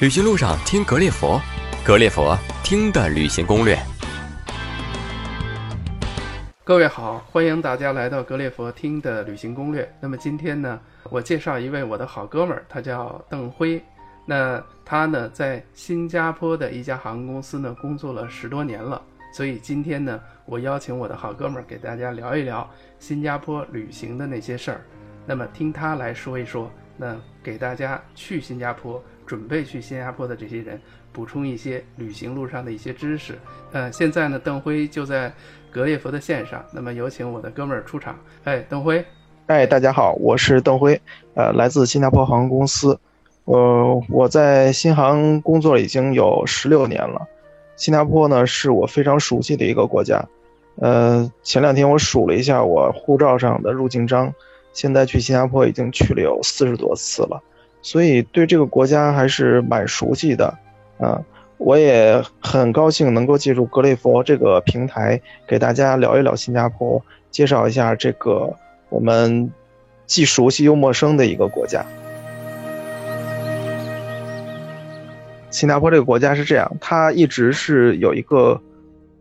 旅行路上听格列佛，格列佛听的旅行攻略。各位好，欢迎大家来到格列佛听的旅行攻略。那么今天呢，我介绍一位我的好哥们儿，他叫邓辉。那他呢，在新加坡的一家航空公司呢工作了十多年了。所以今天呢，我邀请我的好哥们儿给大家聊一聊新加坡旅行的那些事儿。那么听他来说一说，那给大家去新加坡。准备去新加坡的这些人，补充一些旅行路上的一些知识。呃，现在呢，邓辉就在格列佛的线上。那么有请我的哥们儿出场。哎，邓辉。哎，大家好，我是邓辉，呃，来自新加坡航空公司。呃，我在新航工作已经有十六年了。新加坡呢，是我非常熟悉的一个国家。呃，前两天我数了一下我护照上的入境章，现在去新加坡已经去了有四十多次了。所以对这个国家还是蛮熟悉的，啊，我也很高兴能够借助格雷佛这个平台给大家聊一聊新加坡，介绍一下这个我们既熟悉又陌生的一个国家。新加坡这个国家是这样，它一直是有一个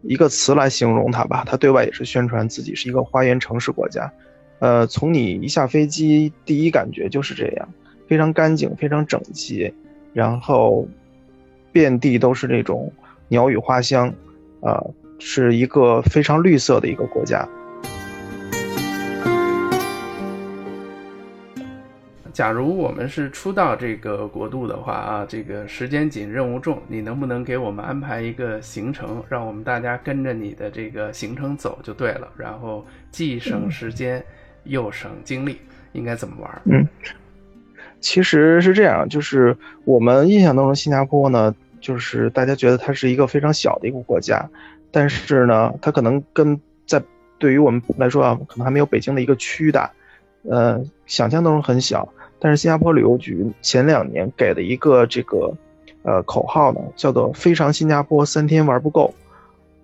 一个词来形容它吧，它对外也是宣传自己是一个花园城市国家，呃，从你一下飞机第一感觉就是这样。非常干净，非常整齐，然后遍地都是这种鸟语花香，啊，是一个非常绿色的一个国家。假如我们是初到这个国度的话啊，这个时间紧，任务重，你能不能给我们安排一个行程，让我们大家跟着你的这个行程走就对了，然后既省时间又省精力，应该怎么玩？嗯。其实是这样，就是我们印象当中新加坡呢，就是大家觉得它是一个非常小的一个国家，但是呢，它可能跟在对于我们来说啊，可能还没有北京的一个区大，呃，想象当中很小。但是新加坡旅游局前两年给的一个这个呃口号呢，叫做“非常新加坡三天玩不够”。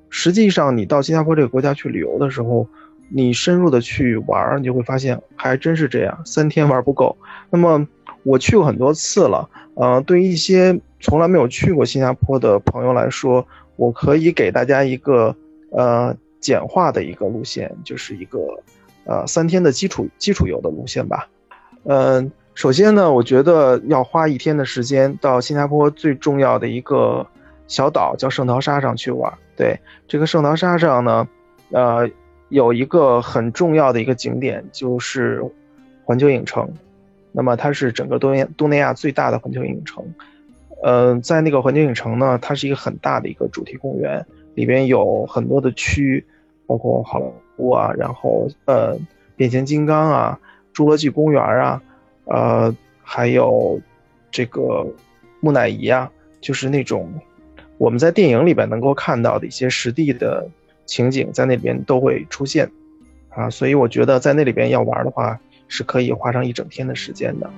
实际上，你到新加坡这个国家去旅游的时候，你深入的去玩，你就会发现还真是这样，三天玩不够。那么我去过很多次了，呃，对于一些从来没有去过新加坡的朋友来说，我可以给大家一个呃简化的一个路线，就是一个呃三天的基础基础游的路线吧。嗯，首先呢，我觉得要花一天的时间到新加坡最重要的一个小岛叫圣淘沙上去玩。对，这个圣淘沙上呢，呃，有一个很重要的一个景点就是环球影城。那么它是整个东东南亚最大的环球影城，呃，在那个环球影城呢，它是一个很大的一个主题公园，里边有很多的区，包括好莱坞啊，然后呃，变形金刚啊，侏罗纪公园啊，呃，还有这个木乃伊啊，就是那种我们在电影里边能够看到的一些实地的情景，在那边都会出现，啊，所以我觉得在那里边要玩的话。是可以花上一整天的时间的。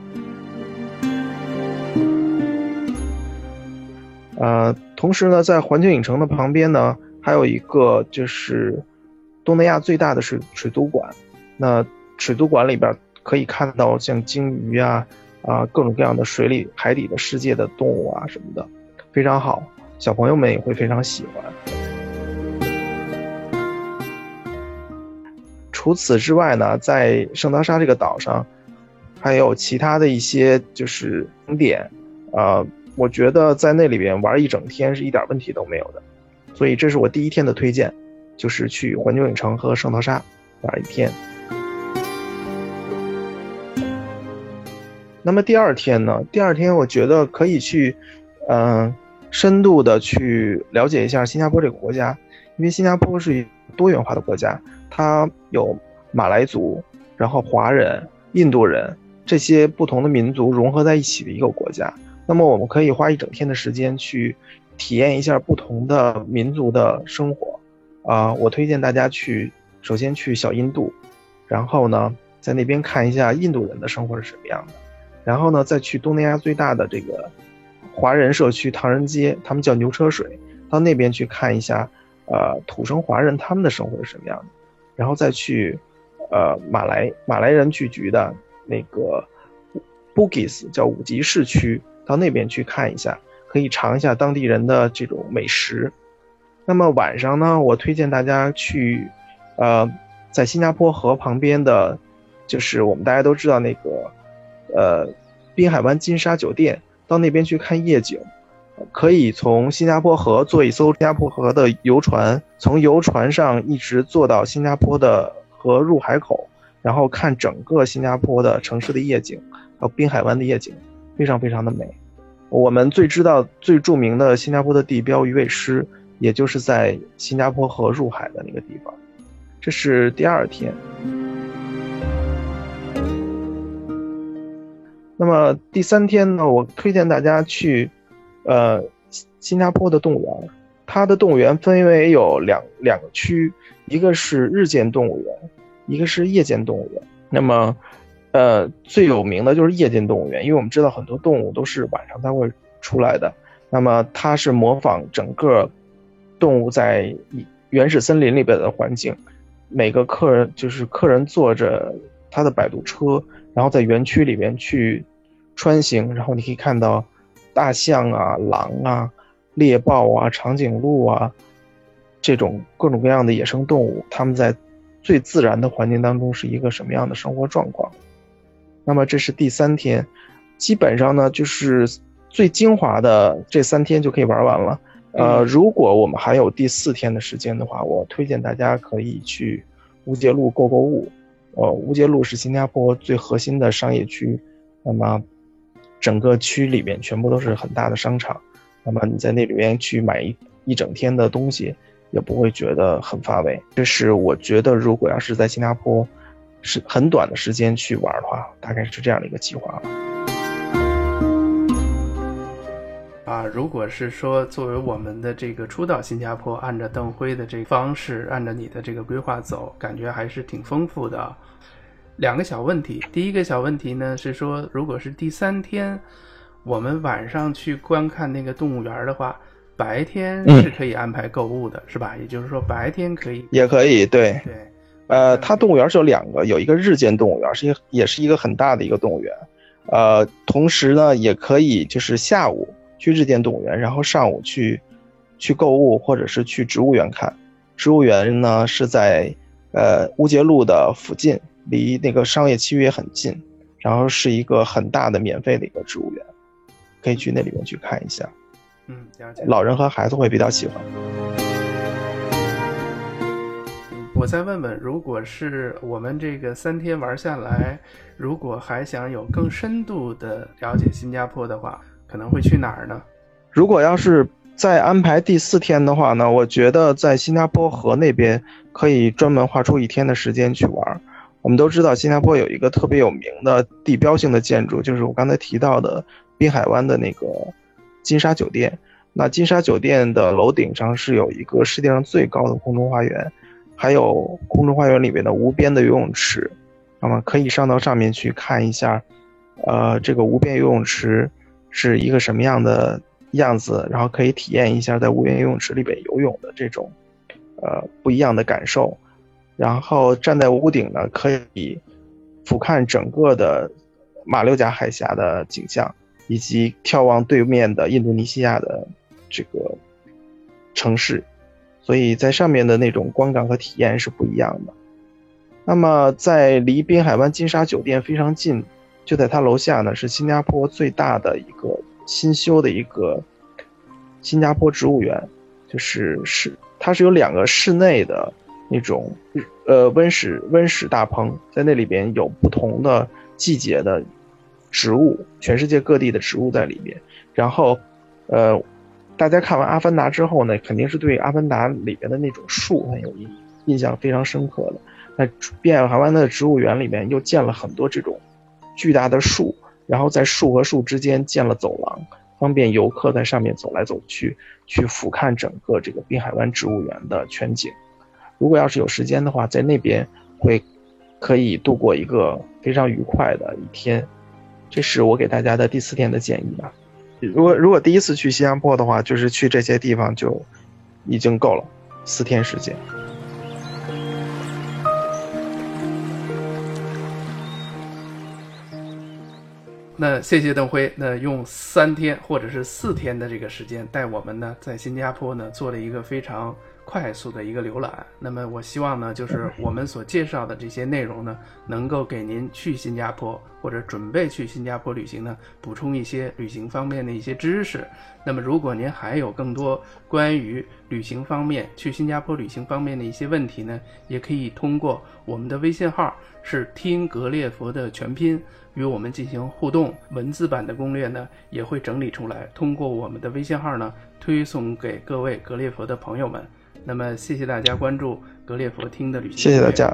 呃，同时呢，在环球影城的旁边呢，还有一个就是东南亚最大的水水族馆。那水族馆里边可以看到像鲸鱼啊啊各种各样的水里海底的世界的动物啊什么的，非常好，小朋友们也会非常喜欢。除此之外呢，在圣淘沙这个岛上，还有其他的一些就是景点，啊，我觉得在那里边玩一整天是一点问题都没有的，所以这是我第一天的推荐，就是去环球影城和圣淘沙玩一天。那么第二天呢？第二天我觉得可以去，嗯，深度的去了解一下新加坡这个国家，因为新加坡是多元化的国家。它有马来族，然后华人、印度人这些不同的民族融合在一起的一个国家。那么我们可以花一整天的时间去体验一下不同的民族的生活。啊，我推荐大家去，首先去小印度，然后呢，在那边看一下印度人的生活是什么样的，然后呢，再去东南亚最大的这个华人社区唐人街，他们叫牛车水，到那边去看一下，呃，土生华人他们的生活是什么样的。然后再去，呃，马来马来人聚居的那个 Bugis 叫五级市区，到那边去看一下。可以尝一下当地人的这种美食。那么晚上呢，我推荐大家去，呃，在新加坡河旁边的，就是我们大家都知道那个，呃，滨海湾金沙酒店，到那边去看夜景。可以从新加坡河坐一艘新加坡河的游船，从游船上一直坐到新加坡的河入海口，然后看整个新加坡的城市的夜景，还有滨海湾的夜景，非常非常的美。我们最知道、最著名的新加坡的地标鱼尾狮，也就是在新加坡河入海的那个地方。这是第二天。那么第三天呢？我推荐大家去。呃，新加坡的动物园，它的动物园分为有两两个区，一个是日间动物园，一个是夜间动物园。那么，呃，最有名的就是夜间动物园，因为我们知道很多动物都是晚上才会出来的。那么它是模仿整个动物在原始森林里边的环境，每个客人就是客人坐着他的摆渡车，然后在园区里边去穿行，然后你可以看到。大象啊，狼啊，猎豹啊，长颈鹿啊，这种各种各样的野生动物，它们在最自然的环境当中是一个什么样的生活状况？那么这是第三天，基本上呢就是最精华的这三天就可以玩完了。呃，如果我们还有第四天的时间的话，我推荐大家可以去乌节路购购物。呃，乌节路是新加坡最核心的商业区，那么。整个区里面全部都是很大的商场，那么你在那里面去买一一整天的东西，也不会觉得很乏味。这是我觉得，如果要是在新加坡，是很短的时间去玩的话，大概是这样的一个计划。啊，如果是说作为我们的这个初到新加坡，按照邓辉的这个方式，按照你的这个规划走，感觉还是挺丰富的。两个小问题，第一个小问题呢是说，如果是第三天，我们晚上去观看那个动物园的话，白天是可以安排购物的，是吧？也就是说，白天可以，也可以，对对。呃，它动物园是有两个，有一个日间动物园，是一也是一个很大的一个动物园，呃，同时呢，也可以就是下午去日间动物园，然后上午去去购物，或者是去植物园看。植物园呢是在呃乌节路的附近。离那个商业区也很近，然后是一个很大的免费的一个植物园，可以去那里面去看一下。嗯，了解。老人和孩子会比较喜欢。我再问问，如果是我们这个三天玩下来，如果还想有更深度的了解新加坡的话，可能会去哪儿呢？如果要是再安排第四天的话呢，我觉得在新加坡河那边可以专门划出一天的时间去玩。我们都知道，新加坡有一个特别有名的地标性的建筑，就是我刚才提到的滨海湾的那个金沙酒店。那金沙酒店的楼顶上是有一个世界上最高的空中花园，还有空中花园里面的无边的游泳池。那么可以上到上面去看一下，呃，这个无边游泳池是一个什么样的样子，然后可以体验一下在无边游泳池里边游泳的这种，呃，不一样的感受。然后站在屋顶呢，可以俯瞰整个的马六甲海峡的景象，以及眺望对面的印度尼西亚的这个城市，所以在上面的那种观感和体验是不一样的。那么在离滨海湾金沙酒店非常近，就在它楼下呢，是新加坡最大的一个新修的一个新加坡植物园，就是是它是有两个室内的。那种，呃，温室温室大棚，在那里边有不同的季节的植物，全世界各地的植物在里边。然后，呃，大家看完《阿凡达》之后呢，肯定是对《阿凡达》里边的那种树很有印印象非常深刻的。那滨海湾的植物园里面又建了很多这种巨大的树，然后在树和树之间建了走廊，方便游客在上面走来走去，去俯瞰整个这个滨海湾植物园的全景。如果要是有时间的话，在那边会可以度过一个非常愉快的一天，这是我给大家的第四天的建议吧。如果如果第一次去新加坡的话，就是去这些地方就已经够了，四天时间。那谢谢邓辉，那用三天或者是四天的这个时间带我们呢在新加坡呢做了一个非常快速的一个浏览。那么我希望呢，就是我们所介绍的这些内容呢，能够给您去新加坡或者准备去新加坡旅行呢补充一些旅行方面的一些知识。那么如果您还有更多关于旅行方面去新加坡旅行方面的一些问题呢，也可以通过我们的微信号是听格列佛的全拼。与我们进行互动，文字版的攻略呢也会整理出来，通过我们的微信号呢推送给各位格列佛的朋友们。那么谢谢大家关注格列佛听的旅行，谢谢大家。